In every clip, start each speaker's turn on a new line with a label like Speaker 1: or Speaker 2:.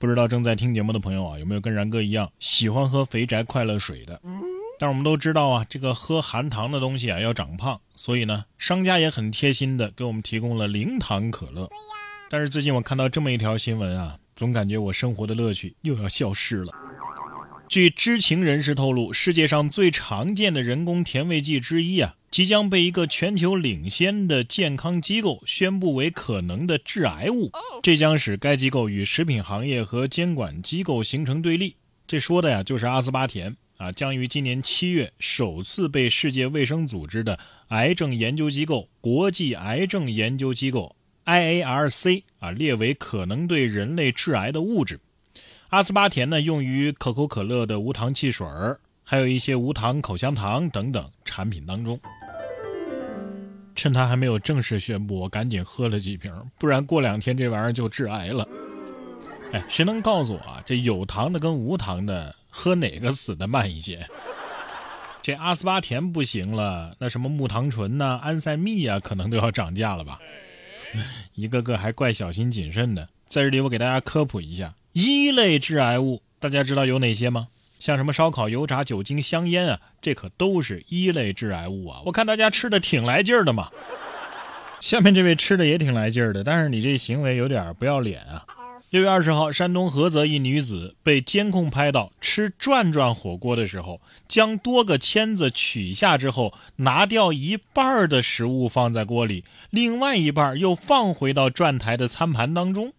Speaker 1: 不知道正在听节目的朋友啊，有没有跟然哥一样喜欢喝肥宅快乐水的？但我们都知道啊，这个喝含糖的东西啊要长胖，所以呢，商家也很贴心的给我们提供了零糖可乐。但是最近我看到这么一条新闻啊，总感觉我生活的乐趣又要消失了。据知情人士透露，世界上最常见的人工甜味剂之一啊。即将被一个全球领先的健康机构宣布为可能的致癌物，这将使该机构与食品行业和监管机构形成对立。这说的呀，就是阿斯巴甜啊，将于今年七月首次被世界卫生组织的癌症研究机构国际癌症研究机构 IARC 啊列为可能对人类致癌的物质。阿斯巴甜呢，用于可口可乐的无糖汽水儿，还有一些无糖口香糖等等产品当中。趁他还没有正式宣布，我赶紧喝了几瓶，不然过两天这玩意儿就致癌了。哎，谁能告诉我啊？这有糖的跟无糖的，喝哪个死的慢一些？这阿斯巴甜不行了，那什么木糖醇呐、安赛蜜啊，可能都要涨价了吧？一个个还怪小心谨慎的。在这里，我给大家科普一下，一类致癌物，大家知道有哪些吗？像什么烧烤、油炸、酒精、香烟啊，这可都是一类致癌物啊！我看大家吃的挺来劲儿的嘛。下面这位吃的也挺来劲儿的，但是你这行为有点不要脸啊！六月二十号，山东菏泽一女子被监控拍到吃转转火锅的时候，将多个签子取下之后，拿掉一半的食物放在锅里，另外一半又放回到转台的餐盘当中。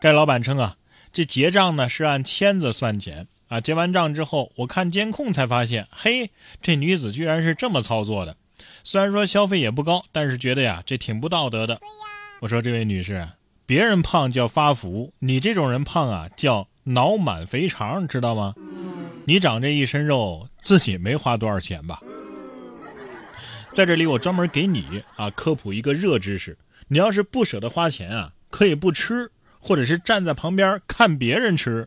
Speaker 1: 该老板称啊，这结账呢是按签子算钱。啊！结完账之后，我看监控才发现，嘿，这女子居然是这么操作的。虽然说消费也不高，但是觉得呀，这挺不道德的。我说这位女士，别人胖叫发福，你这种人胖啊叫脑满肥肠，知道吗？你长这一身肉，自己没花多少钱吧？在这里，我专门给你啊科普一个热知识：你要是不舍得花钱啊，可以不吃，或者是站在旁边看别人吃。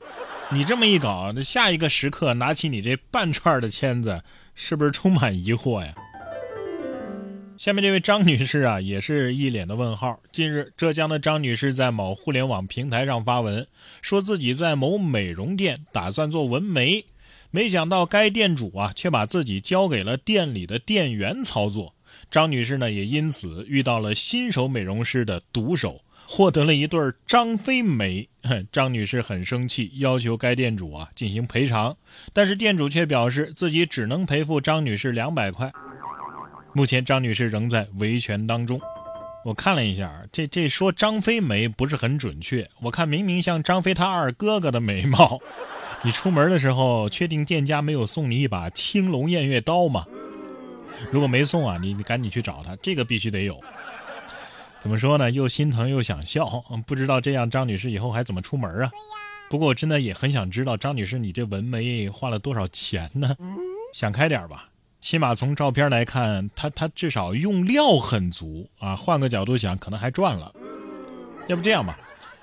Speaker 1: 你这么一搞，那下一个时刻拿起你这半串的签子，是不是充满疑惑呀？下面这位张女士啊，也是一脸的问号。近日，浙江的张女士在某互联网平台上发文，说自己在某美容店打算做纹眉，没想到该店主啊，却把自己交给了店里的店员操作。张女士呢，也因此遇到了新手美容师的毒手。获得了一对张飞眉，张女士很生气，要求该店主啊进行赔偿，但是店主却表示自己只能赔付张女士两百块。目前张女士仍在维权当中。我看了一下，这这说张飞眉不是很准确，我看明明像张飞他二哥哥的眉毛。你出门的时候确定店家没有送你一把青龙偃月刀吗？如果没送啊，你你赶紧去找他，这个必须得有。怎么说呢？又心疼又想笑，不知道这样张女士以后还怎么出门啊？不过我真的也很想知道，张女士你这纹眉花了多少钱呢？想开点吧，起码从照片来看，她她至少用料很足啊。换个角度想，可能还赚了。要不这样吧，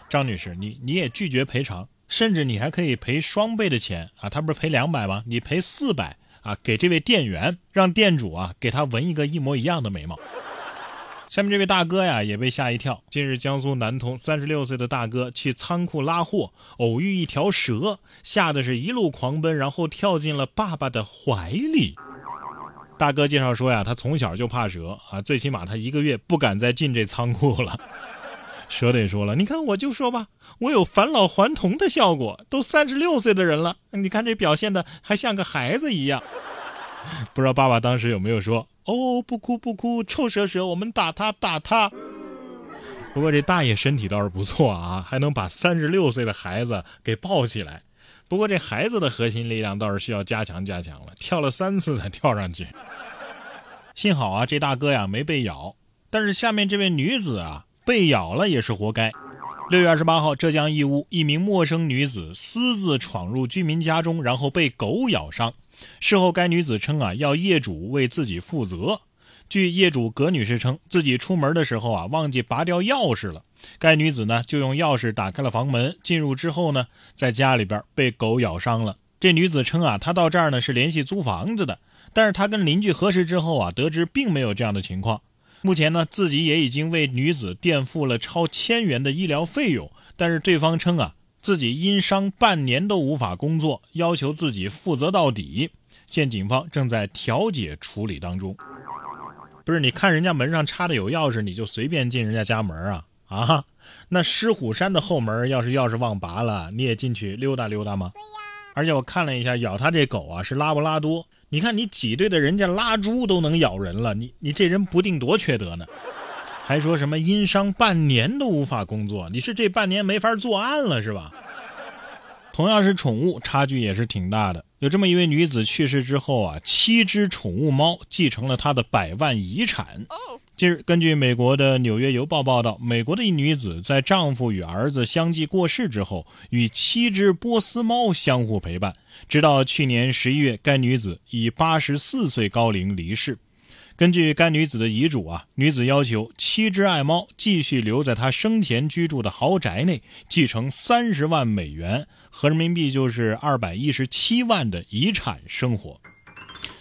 Speaker 1: 张女士，你你也拒绝赔偿，甚至你还可以赔双倍的钱啊。她不是赔两百吗？你赔四百啊，给这位店员，让店主啊给她纹一个一模一样的眉毛。下面这位大哥呀，也被吓一跳。近日，江苏南通三十六岁的大哥去仓库拉货，偶遇一条蛇，吓得是一路狂奔，然后跳进了爸爸的怀里。大哥介绍说呀，他从小就怕蛇啊，最起码他一个月不敢再进这仓库了。蛇得说了，你看我就说吧，我有返老还童的效果，都三十六岁的人了，你看这表现的还像个孩子一样。不知道爸爸当时有没有说？哦，不哭不哭，臭蛇蛇，我们打他打他。不过这大爷身体倒是不错啊，还能把三十六岁的孩子给抱起来。不过这孩子的核心力量倒是需要加强加强了，跳了三次才跳上去。幸好啊，这大哥呀没被咬，但是下面这位女子啊被咬了也是活该。六月二十八号，浙江义乌一名陌生女子私自闯入居民家中，然后被狗咬伤。事后，该女子称啊，要业主为自己负责。据业主葛女士称，自己出门的时候啊，忘记拔掉钥匙了。该女子呢，就用钥匙打开了房门，进入之后呢，在家里边被狗咬伤了。这女子称啊，她到这儿呢是联系租房子的，但是她跟邻居核实之后啊，得知并没有这样的情况。目前呢，自己也已经为女子垫付了超千元的医疗费用，但是对方称啊。自己因伤半年都无法工作，要求自己负责到底。现警方正在调解处理当中。不是，你看人家门上插的有钥匙，你就随便进人家家门啊？啊，那狮虎山的后门要是钥匙忘拔了，你也进去溜达溜达吗？
Speaker 2: 对呀。
Speaker 1: 而且我看了一下，咬他这狗啊是拉布拉多。你看你挤兑的人家拉猪都能咬人了，你你这人不定多缺德呢？还说什么因伤半年都无法工作？你是这半年没法作案了是吧？同样是宠物，差距也是挺大的。有这么一位女子去世之后啊，七只宠物猫继承了她的百万遗产。近日，根据美国的《纽约邮报》报道，美国的一女子在丈夫与儿子相继过世之后，与七只波斯猫相互陪伴，直到去年十一月，该女子以八十四岁高龄离世。根据该女子的遗嘱啊，女子要求七只爱猫继续留在她生前居住的豪宅内，继承三十万美元（合人民币就是二百一十七万）的遗产生活。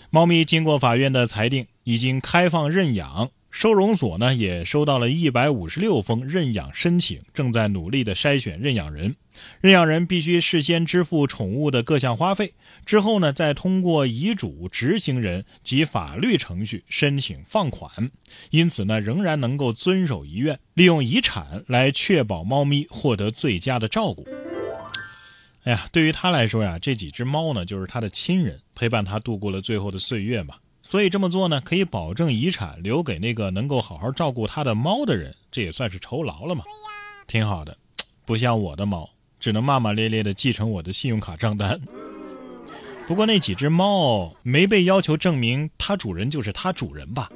Speaker 1: 猫咪经过法院的裁定，已经开放认养。收容所呢也收到了一百五十六封认养申请，正在努力的筛选认养人。认养人必须事先支付宠物的各项花费，之后呢再通过遗嘱执行人及法律程序申请放款。因此呢，仍然能够遵守遗愿，利用遗产来确保猫咪获得最佳的照顾。哎呀，对于他来说呀，这几只猫呢就是他的亲人，陪伴他度过了最后的岁月嘛。所以这么做呢，可以保证遗产留给那个能够好好照顾他的猫的人，这也算是酬劳了嘛。挺好的，不像我的猫，只能骂骂咧咧的继承我的信用卡账单。不过那几只猫没被要求证明它主人就是它主人吧？